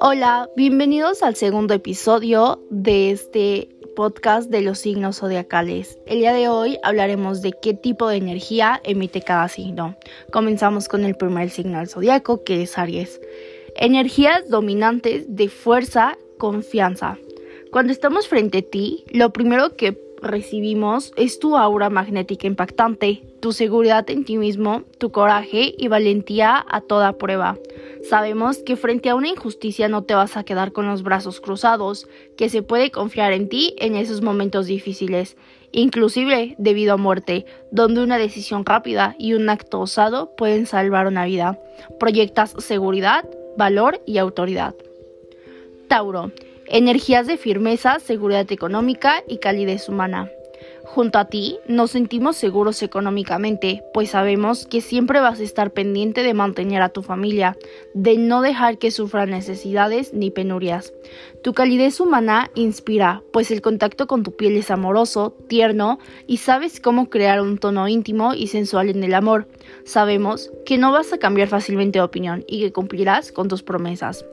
Hola, bienvenidos al segundo episodio de este podcast de los signos zodiacales. El día de hoy hablaremos de qué tipo de energía emite cada signo. Comenzamos con el primer signo del zodiaco, que es Aries. Energías dominantes de fuerza, confianza. Cuando estamos frente a ti, lo primero que recibimos es tu aura magnética impactante, tu seguridad en ti mismo, tu coraje y valentía a toda prueba. Sabemos que frente a una injusticia no te vas a quedar con los brazos cruzados, que se puede confiar en ti en esos momentos difíciles, inclusive debido a muerte, donde una decisión rápida y un acto osado pueden salvar una vida. Proyectas seguridad, valor y autoridad. Tauro energías de firmeza, seguridad económica y calidez humana. Junto a ti nos sentimos seguros económicamente, pues sabemos que siempre vas a estar pendiente de mantener a tu familia, de no dejar que sufran necesidades ni penurias. Tu calidez humana inspira, pues el contacto con tu piel es amoroso, tierno y sabes cómo crear un tono íntimo y sensual en el amor. Sabemos que no vas a cambiar fácilmente de opinión y que cumplirás con tus promesas.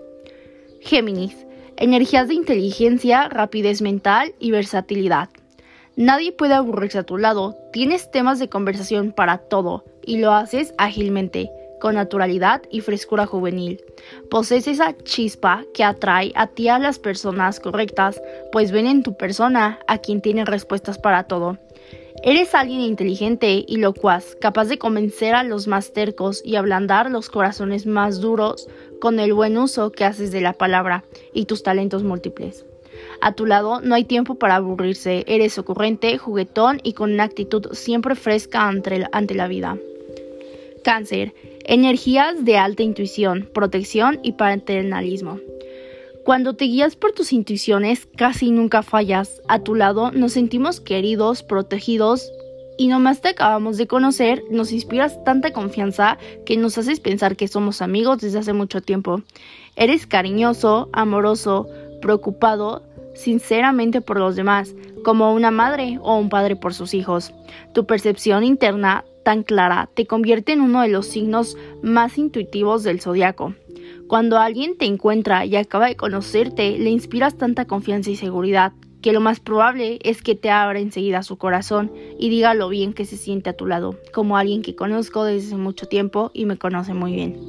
Géminis energías de inteligencia, rapidez mental y versatilidad. Nadie puede aburrirse a tu lado, tienes temas de conversación para todo y lo haces ágilmente, con naturalidad y frescura juvenil. Posees esa chispa que atrae a ti a las personas correctas, pues ven en tu persona a quien tiene respuestas para todo. Eres alguien inteligente y locuaz, capaz de convencer a los más tercos y ablandar los corazones más duros con el buen uso que haces de la palabra y tus talentos múltiples. A tu lado no hay tiempo para aburrirse, eres ocurrente, juguetón y con una actitud siempre fresca ante, ante la vida. Cáncer, energías de alta intuición, protección y paternalismo. Cuando te guías por tus intuiciones, casi nunca fallas. A tu lado nos sentimos queridos, protegidos y nomás te acabamos de conocer, nos inspiras tanta confianza que nos haces pensar que somos amigos desde hace mucho tiempo. Eres cariñoso, amoroso, preocupado, sinceramente por los demás, como una madre o un padre por sus hijos. Tu percepción interna tan clara te convierte en uno de los signos más intuitivos del zodiaco. Cuando alguien te encuentra y acaba de conocerte, le inspiras tanta confianza y seguridad que lo más probable es que te abra enseguida su corazón y diga lo bien que se siente a tu lado, como alguien que conozco desde mucho tiempo y me conoce muy bien.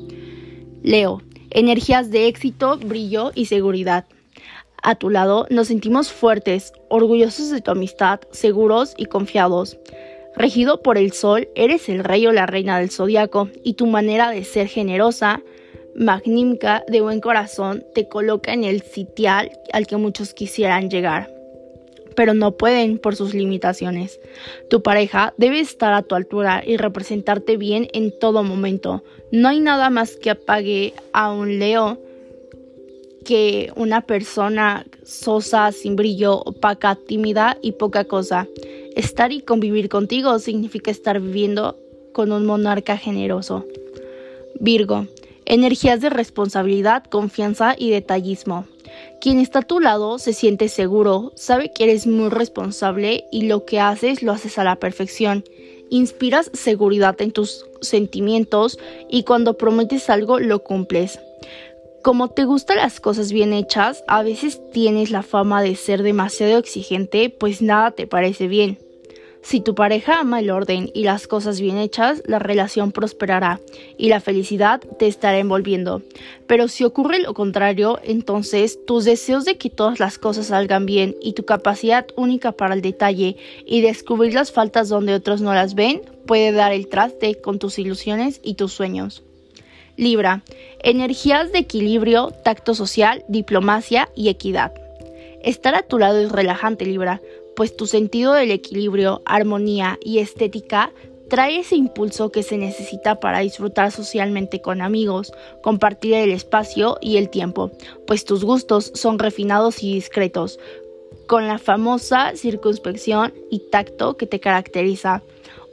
Leo, energías de éxito, brillo y seguridad. A tu lado nos sentimos fuertes, orgullosos de tu amistad, seguros y confiados. Regido por el sol, eres el rey o la reina del zodiaco y tu manera de ser generosa, magnífica, de buen corazón, te coloca en el sitial al que muchos quisieran llegar, pero no pueden por sus limitaciones. Tu pareja debe estar a tu altura y representarte bien en todo momento. No hay nada más que apague a un Leo que una persona sosa, sin brillo, opaca, tímida y poca cosa. Estar y convivir contigo significa estar viviendo con un monarca generoso. Virgo, energías de responsabilidad, confianza y detallismo. Quien está a tu lado se siente seguro, sabe que eres muy responsable y lo que haces lo haces a la perfección. Inspiras seguridad en tus sentimientos y cuando prometes algo lo cumples. Como te gustan las cosas bien hechas, a veces tienes la fama de ser demasiado exigente, pues nada te parece bien. Si tu pareja ama el orden y las cosas bien hechas, la relación prosperará y la felicidad te estará envolviendo. Pero si ocurre lo contrario, entonces tus deseos de que todas las cosas salgan bien y tu capacidad única para el detalle y descubrir las faltas donde otros no las ven puede dar el traste con tus ilusiones y tus sueños. Libra, energías de equilibrio, tacto social, diplomacia y equidad. Estar a tu lado es relajante, Libra, pues tu sentido del equilibrio, armonía y estética trae ese impulso que se necesita para disfrutar socialmente con amigos, compartir el espacio y el tiempo, pues tus gustos son refinados y discretos, con la famosa circunspección y tacto que te caracteriza.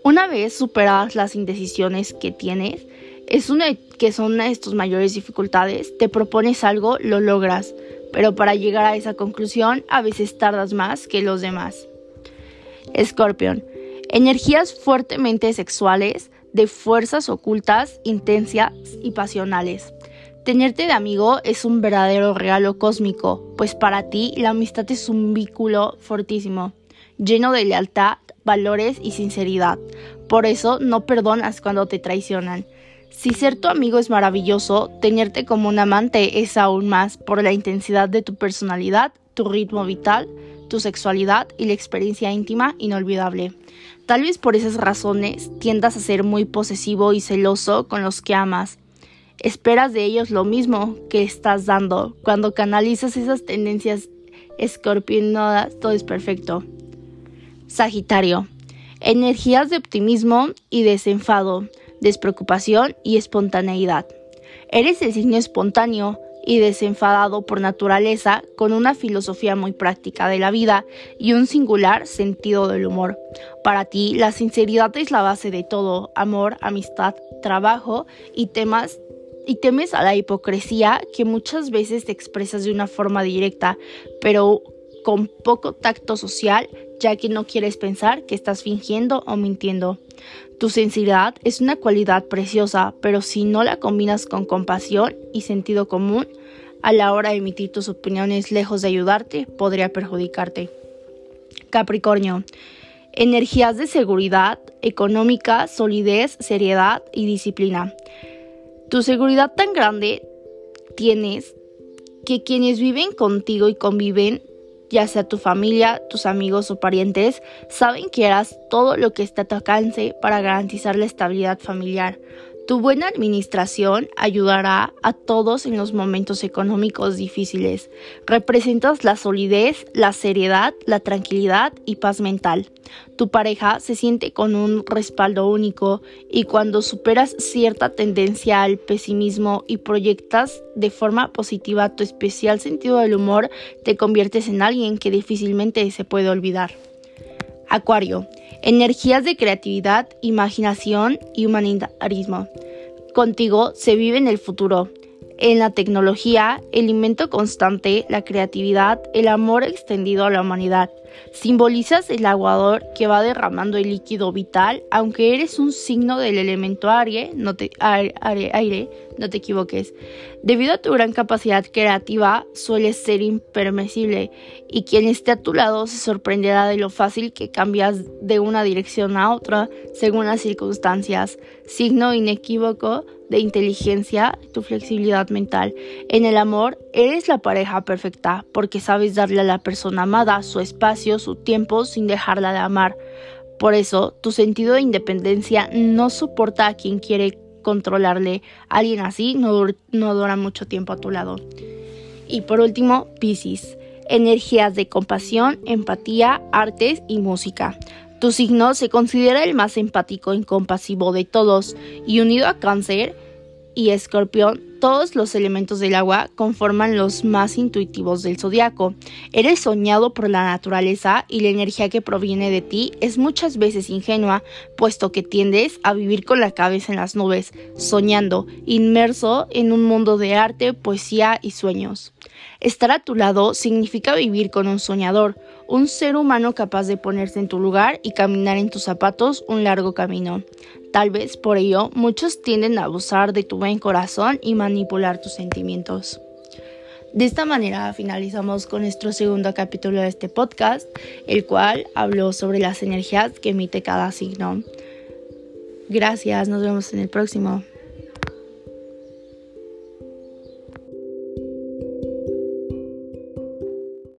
Una vez superadas las indecisiones que tienes, es una que son una de tus mayores dificultades, te propones algo, lo logras pero para llegar a esa conclusión a veces tardas más que los demás. Escorpión. Energías fuertemente sexuales, de fuerzas ocultas, intensas y pasionales. Tenerte de amigo es un verdadero regalo cósmico, pues para ti la amistad es un vínculo fortísimo, lleno de lealtad, valores y sinceridad. Por eso no perdonas cuando te traicionan. Si ser tu amigo es maravilloso, tenerte como un amante es aún más por la intensidad de tu personalidad, tu ritmo vital, tu sexualidad y la experiencia íntima inolvidable. Tal vez por esas razones tiendas a ser muy posesivo y celoso con los que amas, Esperas de ellos lo mismo que estás dando. Cuando canalizas esas tendencias escorpionadas, todo es perfecto. Sagitario. Energías de optimismo y desenfado, despreocupación y espontaneidad. Eres el signo espontáneo y desenfadado por naturaleza, con una filosofía muy práctica de la vida y un singular sentido del humor. Para ti, la sinceridad es la base de todo, amor, amistad, trabajo y temas temes a la hipocresía que muchas veces te expresas de una forma directa, pero con poco tacto social, ya que no quieres pensar que estás fingiendo o mintiendo. Tu sinceridad es una cualidad preciosa, pero si no la combinas con compasión y sentido común, a la hora de emitir tus opiniones lejos de ayudarte, podría perjudicarte. Capricornio. Energías de seguridad, económica, solidez, seriedad y disciplina. Tu seguridad tan grande tienes que quienes viven contigo y conviven, ya sea tu familia, tus amigos o parientes, saben que harás todo lo que esté a tu alcance para garantizar la estabilidad familiar. Tu buena administración ayudará a todos en los momentos económicos difíciles. Representas la solidez, la seriedad, la tranquilidad y paz mental. Tu pareja se siente con un respaldo único y cuando superas cierta tendencia al pesimismo y proyectas de forma positiva tu especial sentido del humor, te conviertes en alguien que difícilmente se puede olvidar. Acuario, energías de creatividad, imaginación y humanitarismo. Contigo se vive en el futuro, en la tecnología, el invento constante, la creatividad, el amor extendido a la humanidad. Simbolizas el aguador que va derramando el líquido vital, aunque eres un signo del elemento aire, no te, aire, no te equivoques. Debido a tu gran capacidad creativa, sueles ser impermisible y quien esté a tu lado se sorprenderá de lo fácil que cambias de una dirección a otra según las circunstancias. Signo inequívoco de inteligencia, tu flexibilidad mental. En el amor, eres la pareja perfecta porque sabes darle a la persona amada su espacio, su tiempo sin dejarla de amar. Por eso, tu sentido de independencia no soporta a quien quiere controlarle. Alguien así no, dura mucho tiempo a tu lado. Y por último, Pisces. Energías de compasión, empatía, artes y música. Tu signo se considera el más empático y compasivo de todos, y unido a cáncer y escorpión, todos los elementos del agua conforman los más intuitivos del zodiaco. Eres soñado por la naturaleza y la energía que proviene de ti es muchas veces ingenua, puesto que tiendes a vivir con la cabeza en las nubes, soñando, inmerso en un mundo de arte, poesía y sueños. Estar a tu lado significa vivir con un soñador, un ser humano capaz de ponerse en tu lugar y caminar en tus zapatos un largo camino. Tal vez por ello muchos tienden a abusar de tu buen corazón y manipular tus sentimientos. De esta manera finalizamos con nuestro segundo capítulo de este podcast, el cual habló sobre las energías que emite cada signo. Gracias, nos vemos en el próximo.